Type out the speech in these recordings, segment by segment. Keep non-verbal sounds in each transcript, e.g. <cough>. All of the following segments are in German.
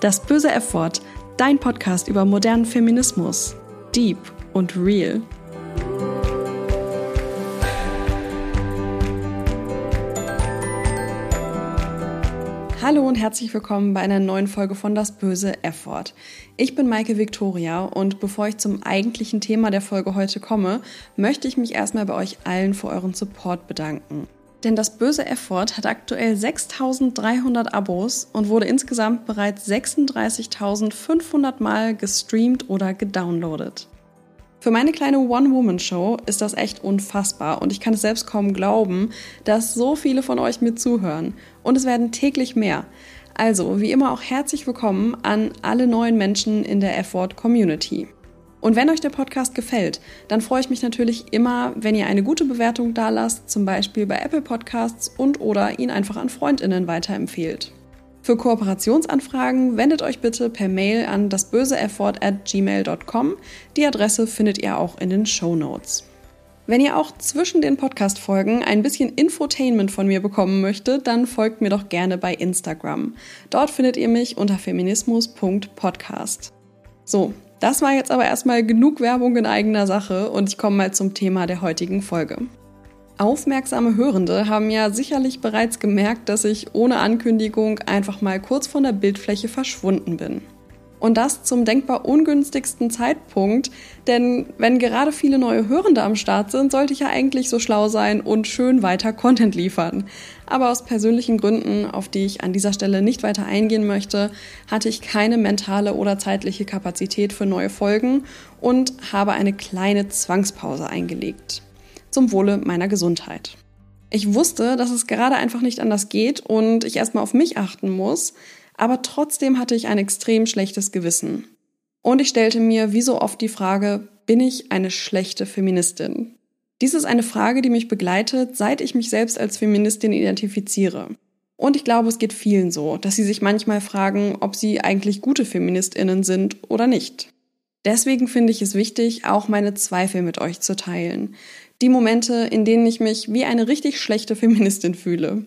Das böse F-Wort, dein Podcast über modernen Feminismus. Deep und real. Hallo und herzlich willkommen bei einer neuen Folge von Das böse F-Wort. Ich bin Maike Victoria und bevor ich zum eigentlichen Thema der Folge heute komme, möchte ich mich erstmal bei euch allen für euren Support bedanken. Denn das böse F-Wort hat aktuell 6300 Abos und wurde insgesamt bereits 36.500 Mal gestreamt oder gedownloadet. Für meine kleine One-Woman-Show ist das echt unfassbar und ich kann es selbst kaum glauben, dass so viele von euch mir zuhören. Und es werden täglich mehr. Also, wie immer auch herzlich willkommen an alle neuen Menschen in der F-Wort-Community. Und wenn euch der Podcast gefällt, dann freue ich mich natürlich immer, wenn ihr eine gute Bewertung da lasst, zum Beispiel bei Apple Podcasts und oder ihn einfach an FreundInnen weiterempfehlt. Für Kooperationsanfragen wendet euch bitte per Mail an dasböseeffort at gmail.com. Die Adresse findet ihr auch in den Show Notes. Wenn ihr auch zwischen den Podcast-Folgen ein bisschen Infotainment von mir bekommen möchtet, dann folgt mir doch gerne bei Instagram. Dort findet ihr mich unter feminismus.podcast. So, das war jetzt aber erstmal genug Werbung in eigener Sache und ich komme mal zum Thema der heutigen Folge. Aufmerksame Hörende haben ja sicherlich bereits gemerkt, dass ich ohne Ankündigung einfach mal kurz von der Bildfläche verschwunden bin. Und das zum denkbar ungünstigsten Zeitpunkt, denn wenn gerade viele neue Hörende am Start sind, sollte ich ja eigentlich so schlau sein und schön weiter Content liefern. Aber aus persönlichen Gründen, auf die ich an dieser Stelle nicht weiter eingehen möchte, hatte ich keine mentale oder zeitliche Kapazität für neue Folgen und habe eine kleine Zwangspause eingelegt. Zum Wohle meiner Gesundheit. Ich wusste, dass es gerade einfach nicht anders geht und ich erstmal auf mich achten muss, aber trotzdem hatte ich ein extrem schlechtes Gewissen. Und ich stellte mir wie so oft die Frage, bin ich eine schlechte Feministin? Dies ist eine Frage, die mich begleitet, seit ich mich selbst als Feministin identifiziere. Und ich glaube, es geht vielen so, dass sie sich manchmal fragen, ob sie eigentlich gute Feministinnen sind oder nicht. Deswegen finde ich es wichtig, auch meine Zweifel mit euch zu teilen. Die Momente, in denen ich mich wie eine richtig schlechte Feministin fühle.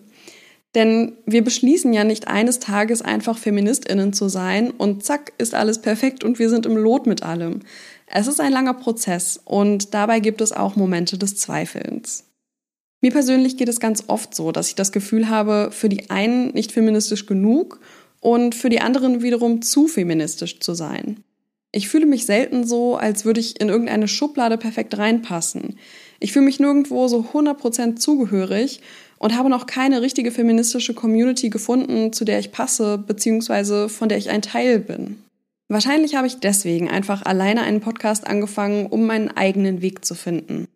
Denn wir beschließen ja nicht eines Tages einfach Feministinnen zu sein und zack ist alles perfekt und wir sind im Lot mit allem. Es ist ein langer Prozess und dabei gibt es auch Momente des Zweifelns. Mir persönlich geht es ganz oft so, dass ich das Gefühl habe, für die einen nicht feministisch genug und für die anderen wiederum zu feministisch zu sein. Ich fühle mich selten so, als würde ich in irgendeine Schublade perfekt reinpassen. Ich fühle mich nirgendwo so 100% zugehörig und habe noch keine richtige feministische Community gefunden, zu der ich passe, beziehungsweise von der ich ein Teil bin. Wahrscheinlich habe ich deswegen einfach alleine einen Podcast angefangen, um meinen eigenen Weg zu finden.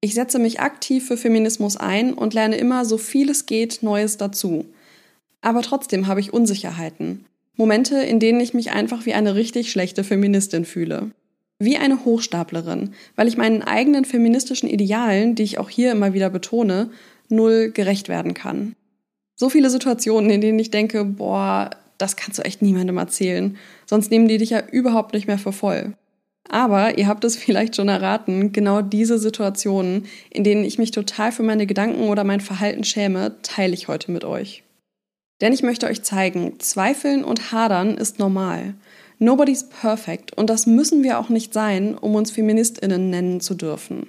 Ich setze mich aktiv für Feminismus ein und lerne immer so viel es geht Neues dazu. Aber trotzdem habe ich Unsicherheiten. Momente, in denen ich mich einfach wie eine richtig schlechte Feministin fühle. Wie eine Hochstaplerin, weil ich meinen eigenen feministischen Idealen, die ich auch hier immer wieder betone, null gerecht werden kann. So viele Situationen, in denen ich denke, boah, das kannst du echt niemandem erzählen, sonst nehmen die dich ja überhaupt nicht mehr für voll. Aber ihr habt es <laughs> vielleicht schon erraten, genau diese Situationen, in denen ich mich total für meine Gedanken oder mein Verhalten schäme, teile ich heute mit euch. Denn ich möchte euch zeigen, Zweifeln und Hadern ist normal. Nobody's perfect und das müssen wir auch nicht sein, um uns Feministinnen nennen zu dürfen.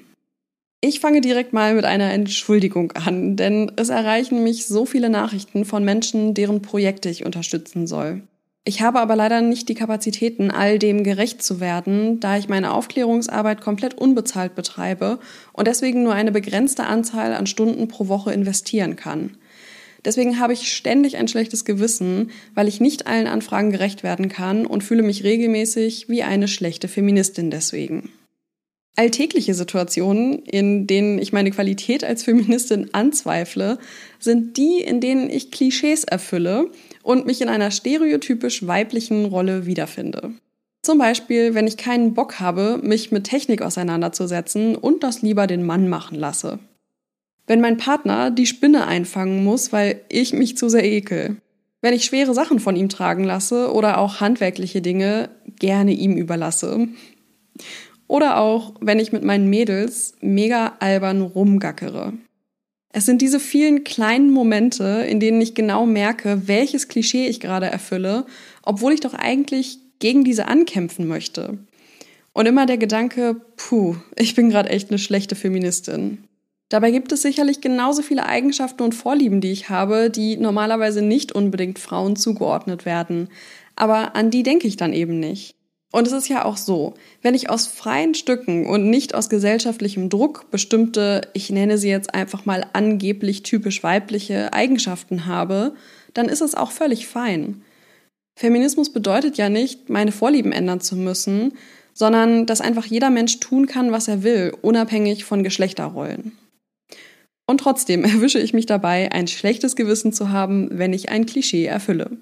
Ich fange direkt mal mit einer Entschuldigung an, denn es erreichen mich so viele Nachrichten von Menschen, deren Projekte ich unterstützen soll. Ich habe aber leider nicht die Kapazitäten, all dem gerecht zu werden, da ich meine Aufklärungsarbeit komplett unbezahlt betreibe und deswegen nur eine begrenzte Anzahl an Stunden pro Woche investieren kann. Deswegen habe ich ständig ein schlechtes Gewissen, weil ich nicht allen Anfragen gerecht werden kann und fühle mich regelmäßig wie eine schlechte Feministin deswegen. Alltägliche Situationen, in denen ich meine Qualität als Feministin anzweifle, sind die, in denen ich Klischees erfülle und mich in einer stereotypisch weiblichen Rolle wiederfinde. Zum Beispiel, wenn ich keinen Bock habe, mich mit Technik auseinanderzusetzen und das lieber den Mann machen lasse. Wenn mein Partner die Spinne einfangen muss, weil ich mich zu sehr ekel. Wenn ich schwere Sachen von ihm tragen lasse oder auch handwerkliche Dinge gerne ihm überlasse. Oder auch, wenn ich mit meinen Mädels mega albern rumgackere. Es sind diese vielen kleinen Momente, in denen ich genau merke, welches Klischee ich gerade erfülle, obwohl ich doch eigentlich gegen diese ankämpfen möchte. Und immer der Gedanke, puh, ich bin gerade echt eine schlechte Feministin. Dabei gibt es sicherlich genauso viele Eigenschaften und Vorlieben, die ich habe, die normalerweise nicht unbedingt Frauen zugeordnet werden. Aber an die denke ich dann eben nicht. Und es ist ja auch so, wenn ich aus freien Stücken und nicht aus gesellschaftlichem Druck bestimmte, ich nenne sie jetzt einfach mal angeblich typisch weibliche Eigenschaften habe, dann ist es auch völlig fein. Feminismus bedeutet ja nicht, meine Vorlieben ändern zu müssen, sondern dass einfach jeder Mensch tun kann, was er will, unabhängig von Geschlechterrollen. Und trotzdem <laughs> erwische ich mich dabei, ein schlechtes Gewissen zu haben, wenn ich ein Klischee erfülle.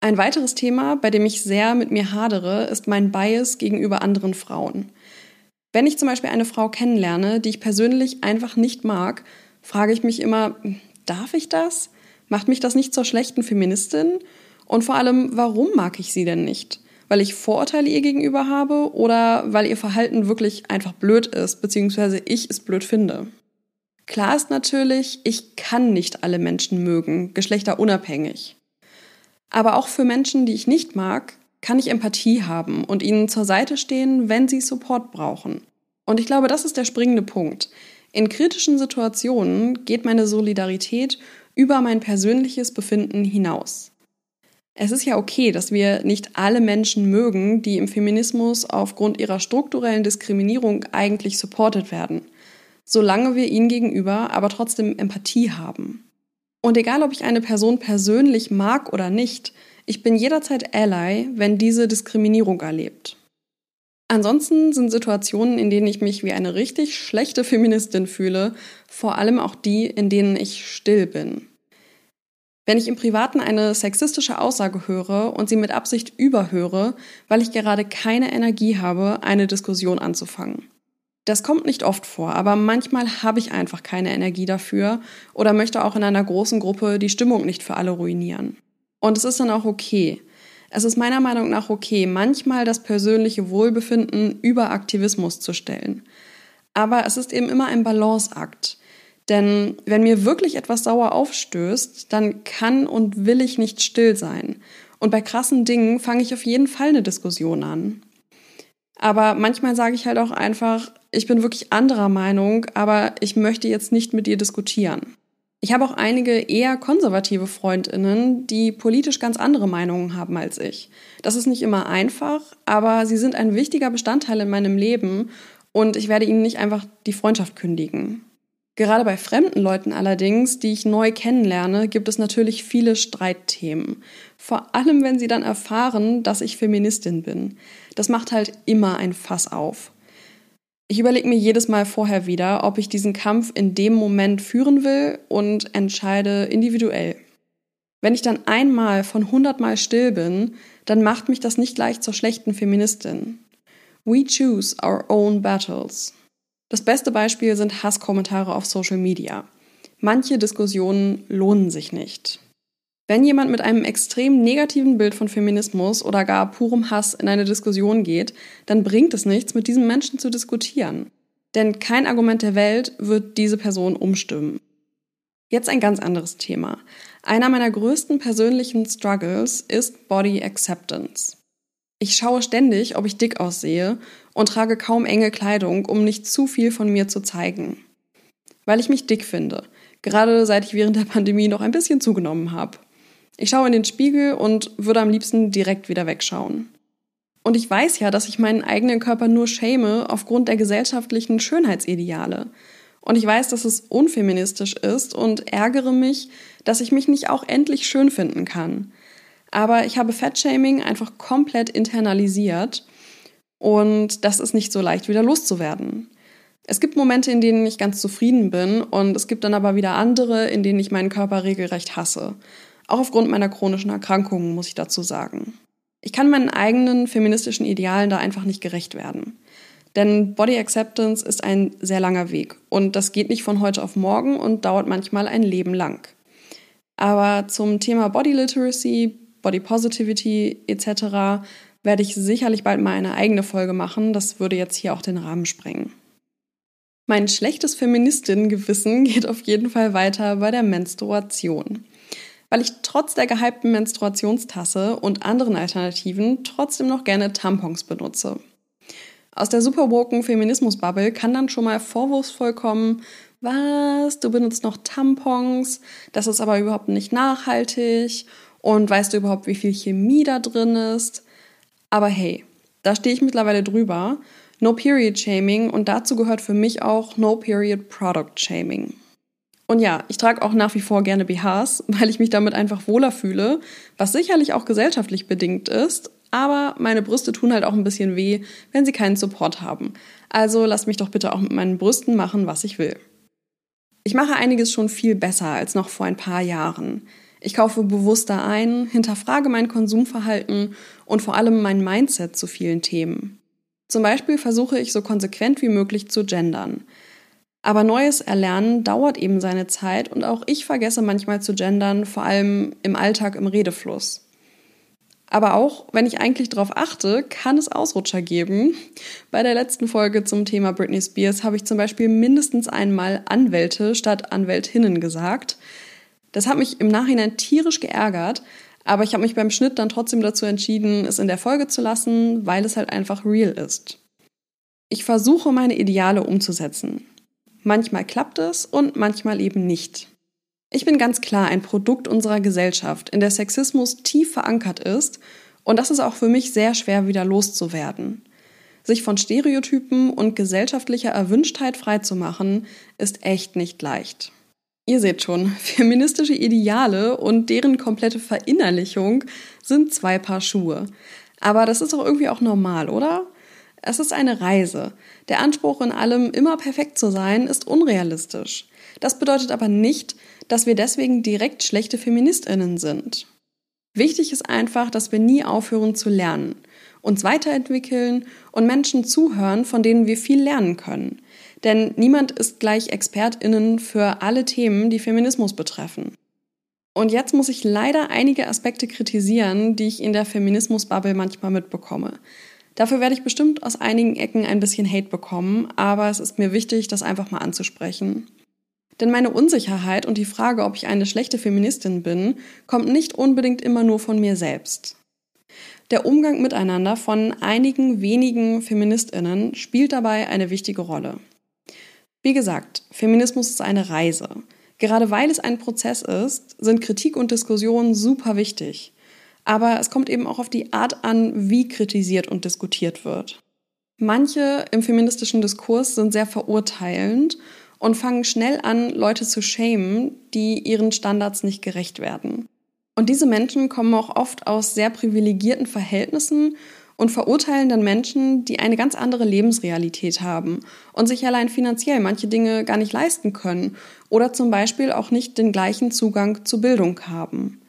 Ein weiteres Thema, bei dem ich sehr mit mir hadere, ist mein Bias gegenüber anderen Frauen. Wenn ich zum Beispiel eine Frau kennenlerne, die ich persönlich einfach nicht mag, frage ich mich immer, darf ich das? Macht mich das nicht zur schlechten Feministin? Und vor allem, warum mag ich sie denn nicht? Weil ich Vorurteile ihr gegenüber habe oder weil ihr Verhalten wirklich einfach blöd ist, beziehungsweise ich es blöd finde? Klar ist natürlich, ich kann nicht alle Menschen mögen, geschlechterunabhängig. Aber auch für Menschen, die ich nicht mag, kann ich Empathie haben und ihnen zur Seite stehen, wenn sie Support brauchen. Und ich glaube, das ist der springende Punkt. In kritischen Situationen geht meine Solidarität über mein persönliches Befinden hinaus. Es ist ja okay, dass wir nicht alle Menschen mögen, die im Feminismus aufgrund ihrer strukturellen Diskriminierung eigentlich supported werden, solange wir ihnen gegenüber aber trotzdem Empathie haben. Und egal, ob ich eine Person persönlich mag oder nicht, ich bin jederzeit Ally, wenn diese Diskriminierung erlebt. Ansonsten sind Situationen, in denen ich mich wie eine richtig schlechte Feministin fühle, vor allem auch die, in denen ich still bin. Wenn ich im Privaten eine sexistische Aussage höre und sie mit Absicht überhöre, weil ich gerade keine Energie habe, eine Diskussion anzufangen. Das kommt nicht oft vor, aber manchmal habe ich einfach keine Energie dafür oder möchte auch in einer großen Gruppe die Stimmung nicht für alle ruinieren. Und es ist dann auch okay. Es ist meiner Meinung nach okay, manchmal das persönliche Wohlbefinden über Aktivismus zu stellen. Aber es ist eben immer ein Balanceakt. Denn wenn mir wirklich etwas sauer aufstößt, dann kann und will ich nicht still sein. Und bei krassen Dingen fange ich auf jeden Fall eine Diskussion an. Aber manchmal sage ich halt auch einfach, ich bin wirklich anderer Meinung, aber ich möchte jetzt nicht mit dir diskutieren. Ich habe auch einige eher konservative Freundinnen, die politisch ganz andere Meinungen haben als ich. Das ist nicht immer einfach, aber sie sind ein wichtiger Bestandteil in meinem Leben und ich werde ihnen nicht einfach die Freundschaft kündigen. Gerade bei fremden Leuten allerdings, die ich neu kennenlerne, gibt es natürlich viele Streitthemen. Vor allem, wenn sie dann erfahren, dass ich Feministin bin. Das macht halt immer ein Fass auf. Ich überlege mir jedes Mal vorher wieder, ob ich diesen Kampf in dem Moment führen will und entscheide individuell. Wenn ich dann einmal von hundertmal still bin, dann macht mich das nicht gleich zur schlechten Feministin. We choose our own battles. Das beste Beispiel sind Hasskommentare auf Social Media. Manche Diskussionen lohnen sich nicht. Wenn jemand mit einem extrem negativen Bild von Feminismus oder gar purem Hass in eine Diskussion geht, dann bringt es nichts, mit diesem Menschen zu diskutieren. Denn kein Argument der Welt wird diese Person umstimmen. Jetzt ein ganz anderes Thema. Einer meiner größten persönlichen Struggles ist Body Acceptance. Ich schaue ständig, ob ich dick aussehe und trage kaum enge Kleidung, um nicht zu viel von mir zu zeigen. Weil ich mich dick finde, gerade seit ich während der Pandemie noch ein bisschen zugenommen habe. Ich schaue in den Spiegel und würde am liebsten direkt wieder wegschauen. Und ich weiß ja, dass ich meinen eigenen Körper nur schäme aufgrund der gesellschaftlichen Schönheitsideale. Und ich weiß, dass es unfeministisch ist und ärgere mich, dass ich mich nicht auch endlich schön finden kann. Aber ich habe Fettshaming einfach komplett internalisiert und das ist nicht so leicht wieder loszuwerden. Es gibt Momente, in denen ich ganz zufrieden bin und es gibt dann aber wieder andere, in denen ich meinen Körper regelrecht hasse. Auch aufgrund meiner chronischen Erkrankungen, muss ich dazu sagen. Ich kann meinen eigenen feministischen Idealen da einfach nicht gerecht werden. Denn Body Acceptance ist ein sehr langer Weg und das geht nicht von heute auf morgen und dauert manchmal ein Leben lang. Aber zum Thema Body Literacy, Body Positivity etc werde ich sicherlich bald mal eine eigene Folge machen. Das würde jetzt hier auch den Rahmen sprengen. Mein schlechtes Feministinnengewissen <laughs> geht auf jeden Fall weiter bei der Menstruation. Weil ich trotz der gehypten Menstruationstasse und anderen Alternativen trotzdem noch gerne Tampons benutze. Aus der superwoken Feminismus-Bubble kann dann schon mal vorwurfsvoll kommen, was, du benutzt noch Tampons, das ist aber überhaupt nicht nachhaltig und weißt du überhaupt, wie viel Chemie da drin ist? Aber hey, da stehe ich mittlerweile drüber No Period Shaming und dazu gehört für mich auch No Period Product Shaming. Und ja, ich trage auch nach wie vor gerne BHs, <laughs> weil ich mich damit einfach wohler fühle, was sicherlich auch gesellschaftlich bedingt ist, aber meine Brüste tun halt auch ein bisschen weh, wenn sie keinen Support haben. Also lasst mich doch bitte auch mit meinen Brüsten machen, was ich will. Ich mache einiges schon viel besser als noch vor ein paar Jahren. Ich kaufe bewusster ein, hinterfrage mein Konsumverhalten und vor allem mein Mindset zu vielen Themen. Zum Beispiel versuche ich so konsequent wie möglich zu gendern. Aber neues Erlernen dauert eben seine Zeit und auch ich vergesse manchmal zu gendern, vor allem im Alltag im Redefluss. Aber auch wenn ich eigentlich darauf achte, kann es Ausrutscher geben. Bei der letzten Folge zum Thema Britney Spears habe ich zum Beispiel mindestens einmal Anwälte statt Anwältinnen gesagt. Das hat mich im Nachhinein tierisch geärgert, aber ich habe mich beim Schnitt dann trotzdem dazu entschieden, es in der Folge zu lassen, weil es halt einfach real ist. Ich versuche meine Ideale umzusetzen. Manchmal klappt es und manchmal eben nicht. Ich bin ganz klar ein Produkt unserer Gesellschaft, in der Sexismus tief verankert ist und das ist auch für mich sehr schwer wieder loszuwerden. Sich von Stereotypen und gesellschaftlicher Erwünschtheit freizumachen, ist echt nicht leicht. Ihr seht schon, <laughs> feministische Ideale und deren komplette Verinnerlichung sind zwei Paar Schuhe. Aber das ist doch irgendwie auch normal, oder? Es ist eine Reise. Der Anspruch in allem immer perfekt zu sein ist unrealistisch. Das bedeutet aber nicht, dass wir deswegen direkt schlechte Feministinnen sind. Wichtig ist einfach, dass wir nie aufhören zu lernen, uns weiterentwickeln und Menschen zuhören, von denen wir viel lernen können. Denn niemand ist gleich Expertinnen für alle Themen, die Feminismus betreffen. Und jetzt muss ich leider einige Aspekte kritisieren, die ich in der Feminismus-Bubble manchmal mitbekomme. Dafür werde ich bestimmt aus einigen Ecken ein bisschen Hate bekommen, aber es ist mir wichtig, das einfach mal anzusprechen. Denn meine Unsicherheit und die Frage, ob ich eine schlechte Feministin bin, kommt nicht unbedingt immer nur von mir selbst. Der Umgang miteinander von einigen wenigen Feministinnen spielt dabei eine wichtige Rolle. Wie gesagt, Feminismus ist eine Reise. Gerade weil es ein Prozess ist, sind Kritik und Diskussion super wichtig. Aber es kommt eben auch auf die Art an, wie kritisiert und diskutiert wird. Manche im feministischen Diskurs sind sehr verurteilend und fangen schnell an, Leute zu schämen, die ihren Standards nicht gerecht werden. Und diese Menschen kommen auch oft aus sehr privilegierten Verhältnissen und verurteilen dann Menschen, die eine ganz andere Lebensrealität haben und sich allein finanziell manche Dinge gar nicht leisten können oder zum Beispiel auch nicht den gleichen Zugang zu Bildung haben.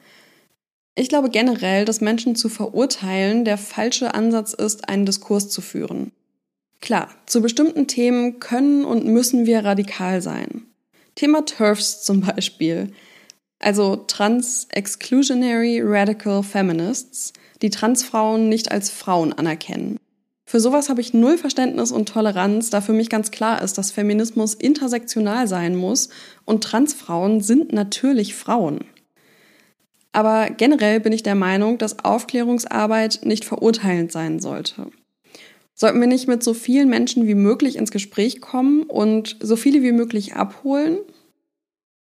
Ich glaube generell, dass Menschen zu verurteilen der falsche Ansatz ist, einen Diskurs zu führen. Klar, zu bestimmten Themen können und müssen wir radikal sein. Thema TERFs zum Beispiel, also Trans-Exclusionary Radical Feminists, die Transfrauen nicht als Frauen anerkennen. Für sowas habe ich null Verständnis und Toleranz, da für mich ganz klar ist, dass Feminismus intersektional sein muss und Transfrauen sind natürlich Frauen. Aber generell bin ich der Meinung, dass Aufklärungsarbeit nicht verurteilend sein sollte. Sollten wir nicht mit so vielen Menschen wie möglich ins Gespräch kommen und so viele wie möglich abholen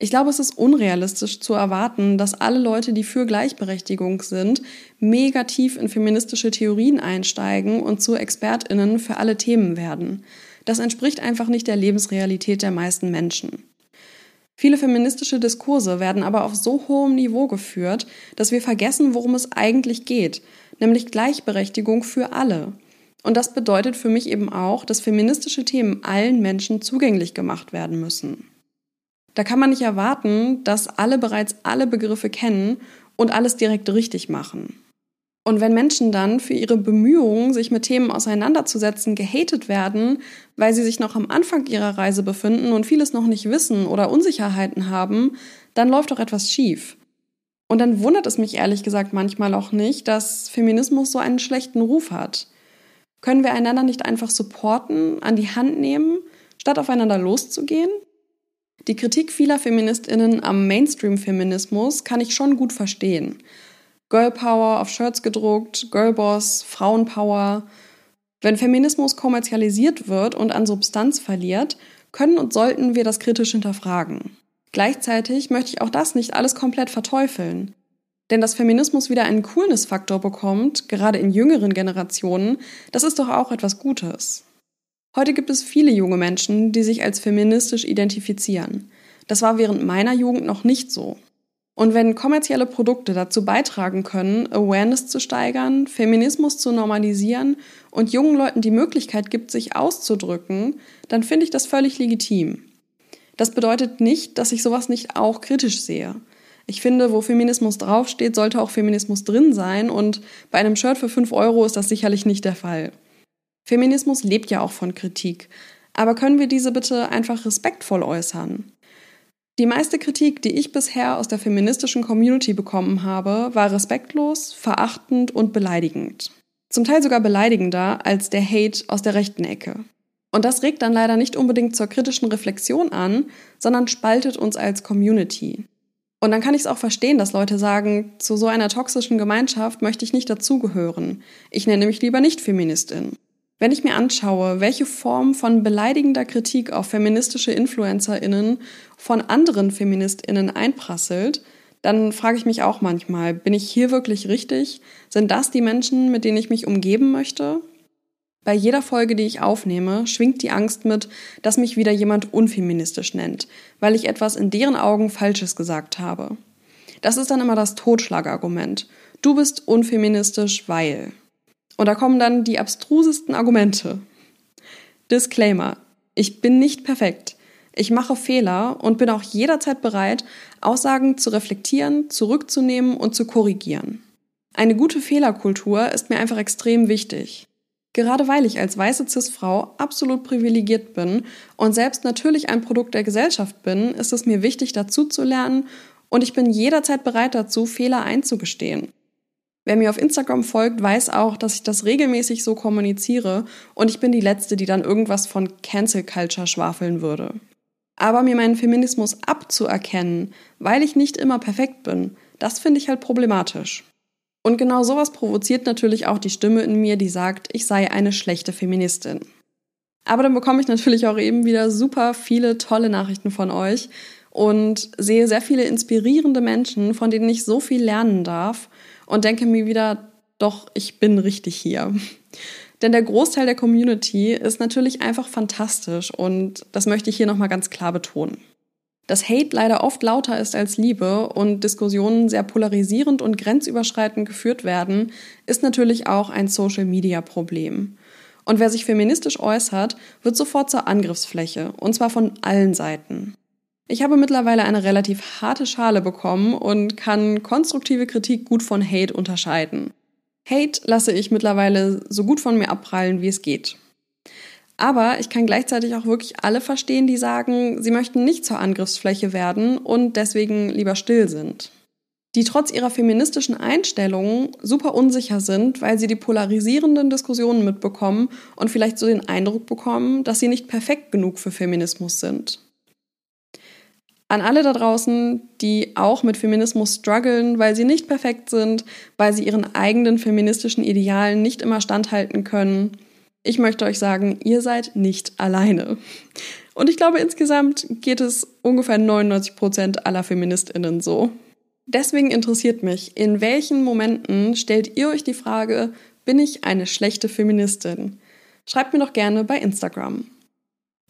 ich glaube, es ist unrealistisch zu erwarten, dass alle Leute, die für Gleichberechtigung sind, mega tief in feministische Theorien einsteigen und zu Expertinnen für alle Themen werden. Das entspricht einfach nicht der Lebensrealität der meisten Menschen. Viele feministische Diskurse werden aber auf so hohem Niveau geführt, dass wir vergessen, worum es eigentlich geht, nämlich Gleichberechtigung für alle. Und das bedeutet für mich eben auch, dass feministische Themen allen Menschen zugänglich gemacht werden müssen. Da kann man nicht erwarten, dass alle bereits alle Begriffe kennen und alles direkt richtig machen. Und wenn Menschen dann für ihre Bemühungen, sich mit Themen auseinanderzusetzen, gehatet werden, weil sie sich noch am Anfang ihrer Reise befinden und vieles noch nicht wissen oder Unsicherheiten haben, dann läuft doch etwas schief. Und dann wundert es mich ehrlich gesagt manchmal auch nicht, dass Feminismus so einen schlechten Ruf hat. Können wir einander nicht einfach supporten, an die Hand nehmen statt aufeinander loszugehen? Die Kritik vieler Feministinnen am Mainstream-Feminismus kann ich schon gut verstehen. Girl Power auf Shirts gedruckt, Girlboss, Frauenpower. Wenn Feminismus kommerzialisiert wird und an Substanz verliert, können und sollten wir das kritisch hinterfragen. Gleichzeitig möchte ich auch das nicht alles komplett verteufeln. Denn dass Feminismus wieder einen Coolness-Faktor bekommt, gerade in jüngeren Generationen, das ist doch auch etwas Gutes. Heute gibt es viele junge Menschen, die sich als feministisch identifizieren. Das war während meiner Jugend noch nicht so. Und wenn kommerzielle Produkte dazu beitragen können, Awareness zu steigern, Feminismus zu normalisieren und jungen Leuten die Möglichkeit gibt, sich auszudrücken, dann finde ich das völlig legitim. Das bedeutet nicht, dass ich sowas nicht auch kritisch sehe. Ich finde, wo Feminismus draufsteht, sollte auch Feminismus drin sein und bei einem Shirt für 5 Euro ist das sicherlich nicht der Fall. Feminismus lebt ja auch von Kritik. Aber können wir diese bitte einfach respektvoll äußern? Die meiste Kritik, die ich bisher aus der feministischen Community bekommen habe, war respektlos, verachtend und beleidigend. Zum Teil sogar beleidigender als der Hate aus der rechten Ecke. Und das regt dann leider nicht unbedingt zur kritischen Reflexion an, sondern spaltet uns als Community. Und dann kann ich es auch verstehen, dass Leute sagen, zu so einer toxischen Gemeinschaft möchte ich nicht dazugehören. Ich nenne mich lieber nicht Feministin. Wenn ich mir anschaue, welche Form von beleidigender Kritik auf feministische InfluencerInnen von anderen FeministInnen einprasselt, dann frage ich mich auch manchmal, bin ich hier wirklich richtig? Sind das die Menschen, mit denen ich mich umgeben möchte? Bei jeder Folge, die ich aufnehme, schwingt die Angst mit, dass mich wieder jemand unfeministisch nennt, weil ich etwas in deren Augen Falsches gesagt habe. Das ist dann immer das Totschlagargument. Du bist unfeministisch, weil. Und da kommen dann die abstrusesten Argumente. Disclaimer. Ich bin nicht perfekt. Ich mache Fehler und bin auch jederzeit bereit, Aussagen zu reflektieren, zurückzunehmen und zu korrigieren. Eine gute Fehlerkultur ist mir einfach extrem wichtig. Gerade weil ich als weiße Cis-Frau absolut privilegiert bin und selbst natürlich ein Produkt der Gesellschaft bin, ist es mir wichtig, dazu zu lernen und ich bin jederzeit bereit dazu, Fehler einzugestehen. Wer mir auf Instagram folgt, weiß auch, dass ich das regelmäßig so kommuniziere und ich bin die Letzte, die dann irgendwas von Cancel Culture schwafeln würde. Aber mir meinen Feminismus abzuerkennen, weil ich nicht immer perfekt bin, das finde ich halt problematisch. Und genau sowas provoziert natürlich auch die Stimme in mir, die sagt, ich sei eine schlechte Feministin. Aber dann bekomme ich natürlich auch eben wieder super viele tolle Nachrichten von euch und sehe sehr viele inspirierende Menschen, von denen ich so viel lernen darf und denke mir wieder, doch, ich bin richtig hier. Denn der Großteil der Community ist natürlich einfach fantastisch und das möchte ich hier nochmal ganz klar betonen. Dass Hate leider oft lauter ist als Liebe und Diskussionen sehr polarisierend und grenzüberschreitend geführt werden, ist natürlich auch ein Social-Media-Problem. Und wer sich feministisch äußert, wird sofort zur Angriffsfläche, und zwar von allen Seiten. Ich habe mittlerweile eine relativ harte Schale bekommen und kann konstruktive Kritik gut von Hate unterscheiden. Hate lasse ich mittlerweile so gut von mir abprallen, wie es geht. Aber ich kann gleichzeitig auch wirklich alle verstehen, die sagen, sie möchten nicht zur Angriffsfläche werden und deswegen lieber still sind. Die trotz ihrer feministischen Einstellungen super unsicher sind, weil sie die polarisierenden Diskussionen mitbekommen und vielleicht so den Eindruck bekommen, dass sie nicht perfekt genug für Feminismus sind. An alle da draußen, die auch mit Feminismus strugglen, weil sie nicht perfekt sind, weil sie ihren eigenen feministischen Idealen nicht immer standhalten können. Ich möchte euch sagen, ihr seid nicht alleine. Und ich glaube, insgesamt geht es ungefähr 99 Prozent aller FeministInnen so. Deswegen interessiert mich, in welchen Momenten stellt ihr euch die Frage, bin ich eine schlechte Feministin? Schreibt mir doch gerne bei Instagram.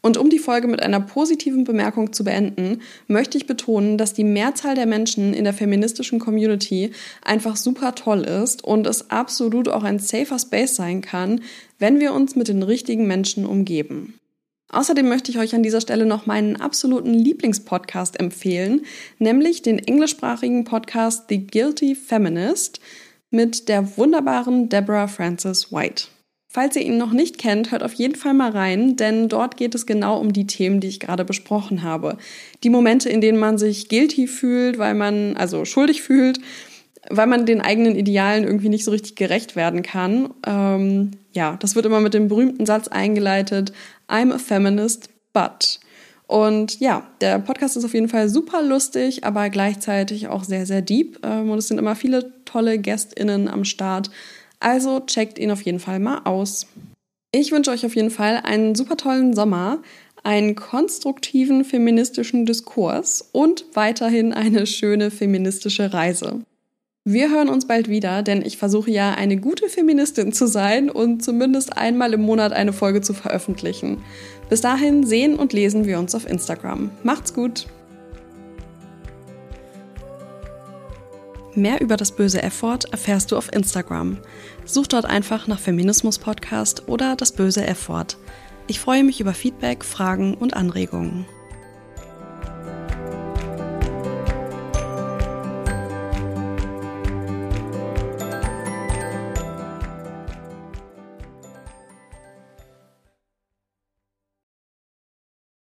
Und um die Folge mit einer positiven Bemerkung zu beenden, möchte ich betonen, dass die Mehrzahl der Menschen in der feministischen Community einfach super toll ist und es absolut auch ein safer Space sein kann, wenn wir uns mit den richtigen Menschen umgeben. Außerdem möchte ich euch an dieser Stelle noch meinen absoluten Lieblingspodcast empfehlen, nämlich den englischsprachigen Podcast The Guilty Feminist mit der wunderbaren Deborah Frances White. Falls ihr ihn noch nicht kennt, hört auf jeden Fall mal rein, denn dort geht es genau um die Themen, die ich gerade besprochen habe. Die Momente, in denen man sich guilty fühlt, weil man, also schuldig fühlt, weil man den eigenen Idealen irgendwie nicht so richtig gerecht werden kann. Ähm, ja, das wird immer mit dem berühmten Satz eingeleitet, I'm a feminist, But. Und ja, der Podcast ist auf jeden Fall super lustig, aber gleichzeitig auch sehr, sehr deep. Ähm, und es sind immer viele tolle GästInnen am Start. Also checkt ihn auf jeden Fall mal aus. Ich wünsche euch auf jeden Fall einen super tollen Sommer, einen konstruktiven feministischen Diskurs und weiterhin eine schöne feministische Reise. Wir hören uns bald wieder, denn ich versuche ja eine gute Feministin zu sein und zumindest einmal im Monat eine Folge zu veröffentlichen. Bis dahin sehen und lesen wir uns auf Instagram. Macht's gut! Mehr über das böse F-Wort erfährst du auf Instagram. Such dort einfach nach Feminismus Podcast oder das böse F-Wort. Ich freue mich über Feedback, Fragen und Anregungen.